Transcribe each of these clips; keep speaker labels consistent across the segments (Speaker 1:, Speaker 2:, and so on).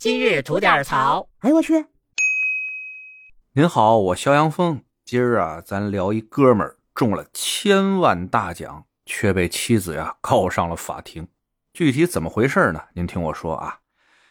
Speaker 1: 今日吐点槽。
Speaker 2: 哎呦我去！
Speaker 3: 您好，我肖阳峰。今儿啊，咱聊一哥们儿中了千万大奖，却被妻子呀告上了法庭。具体怎么回事呢？您听我说啊，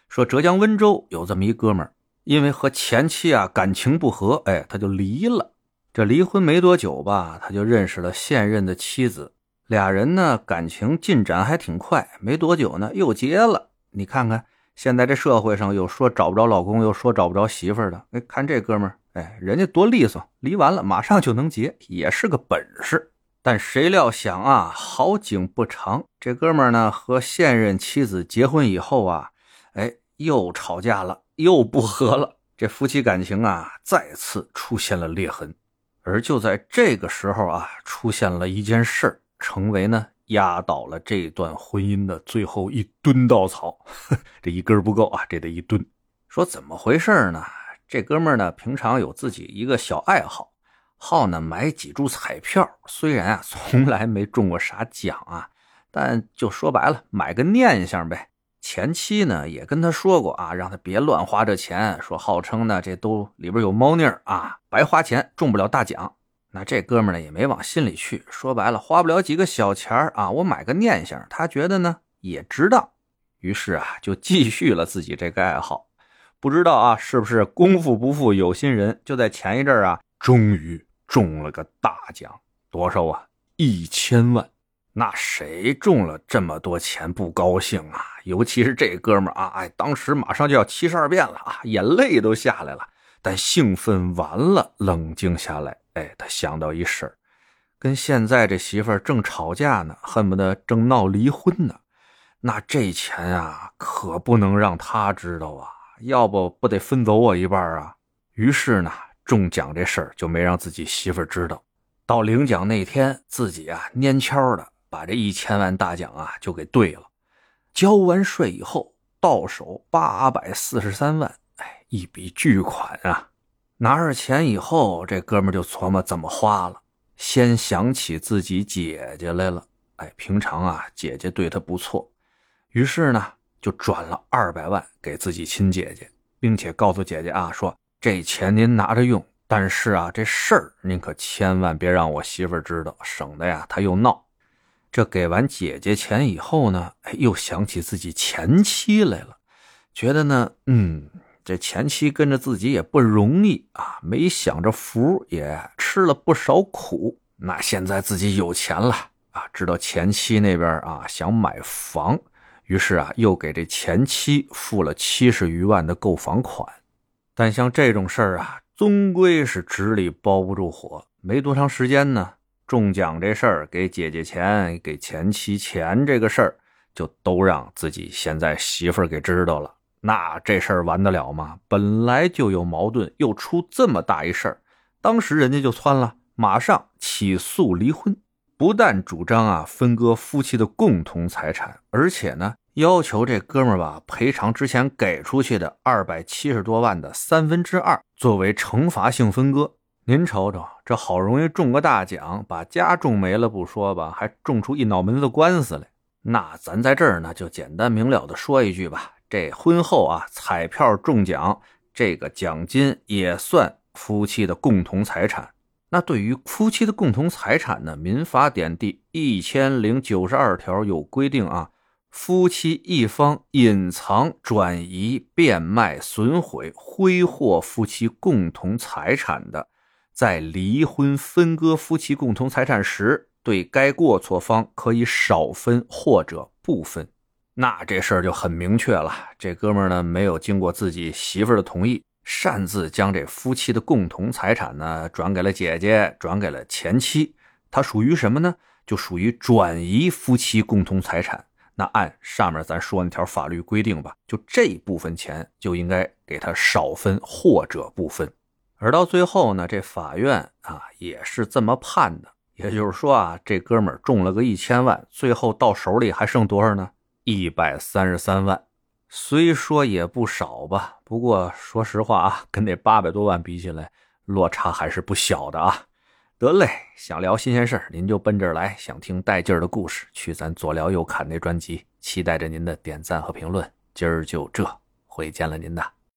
Speaker 3: 说浙江温州有这么一哥们儿，因为和前妻啊感情不和，哎，他就离了。这离婚没多久吧，他就认识了现任的妻子，俩人呢感情进展还挺快，没多久呢又结了。你看看现在这社会上，又说找不着老公，又说找不着媳妇的。哎，看这哥们儿。哎，人家多利索，离完了马上就能结，也是个本事。但谁料想啊，好景不长，这哥们儿呢和现任妻子结婚以后啊，哎，又吵架了，又不和了，这夫妻感情啊再次出现了裂痕。而就在这个时候啊，出现了一件事儿，成为呢压倒了这段婚姻的最后一吨稻草。这一根不够啊，这得一吨。说怎么回事呢？这哥们呢，平常有自己一个小爱好，好呢买几注彩票。虽然啊从来没中过啥奖啊，但就说白了，买个念想呗。前妻呢也跟他说过啊，让他别乱花这钱，说号称呢这都里边有猫腻啊，白花钱中不了大奖。那这哥们呢也没往心里去，说白了花不了几个小钱啊，我买个念想，他觉得呢也值当。于是啊就继续了自己这个爱好。不知道啊，是不是功夫不负有心人？就在前一阵啊，终于中了个大奖，多少啊？一千万！那谁中了这么多钱不高兴啊？尤其是这哥们啊，哎，当时马上就要七十二变了啊，眼泪都下来了。但兴奋完了，冷静下来，哎，他想到一事儿，跟现在这媳妇儿正吵架呢，恨不得正闹离婚呢。那这钱啊，可不能让他知道啊。要不不得分走我一半啊？于是呢，中奖这事儿就没让自己媳妇知道。到领奖那天，自己啊蔫悄的把这一千万大奖啊就给兑了。交完税以后，到手八百四十三万，哎，一笔巨款啊！拿着钱以后，这哥们就琢磨怎么花了。先想起自己姐姐来了，哎，平常啊姐姐对他不错，于是呢。就转了二百万给自己亲姐姐，并且告诉姐姐啊，说这钱您拿着用，但是啊，这事儿您可千万别让我媳妇知道，省得呀她又闹。这给完姐姐钱以后呢，哎，又想起自己前妻来了，觉得呢，嗯，这前妻跟着自己也不容易啊，没享着福，也吃了不少苦。那现在自己有钱了啊，知道前妻那边啊想买房。于是啊，又给这前妻付了七十余万的购房款，但像这种事儿啊，终归是纸里包不住火。没多长时间呢，中奖这事儿、给姐姐钱、给前妻钱这个事儿，就都让自己现在媳妇儿给知道了。那这事儿完得了吗？本来就有矛盾，又出这么大一事儿，当时人家就窜了，马上起诉离婚。不但主张啊分割夫妻的共同财产，而且呢要求这哥们儿吧赔偿之前给出去的二百七十多万的三分之二作为惩罚性分割。您瞅瞅，这好容易中个大奖，把家中没了不说吧，还中出一脑门子官司来。那咱在这儿呢就简单明了的说一句吧，这婚后啊彩票中奖，这个奖金也算夫妻的共同财产。那对于夫妻的共同财产呢？民法典第一千零九十二条有规定啊，夫妻一方隐藏、转移、变卖、损毁、挥霍夫妻共同财产的，在离婚分割夫妻共同财产时，对该过错方可以少分或者不分。那这事儿就很明确了，这哥们儿呢没有经过自己媳妇儿的同意。擅自将这夫妻的共同财产呢转给了姐姐，转给了前妻，他属于什么呢？就属于转移夫妻共同财产。那按上面咱说那条法律规定吧，就这部分钱就应该给他少分或者不分。而到最后呢，这法院啊也是这么判的。也就是说啊，这哥们儿中了个一千万，最后到手里还剩多少呢？一百三十三万。虽说也不少吧，不过说实话啊，跟那八百多万比起来，落差还是不小的啊。得嘞，想聊新鲜事儿，您就奔这儿来；想听带劲儿的故事，去咱左聊右侃那专辑。期待着您的点赞和评论。今儿就这。回见了您的。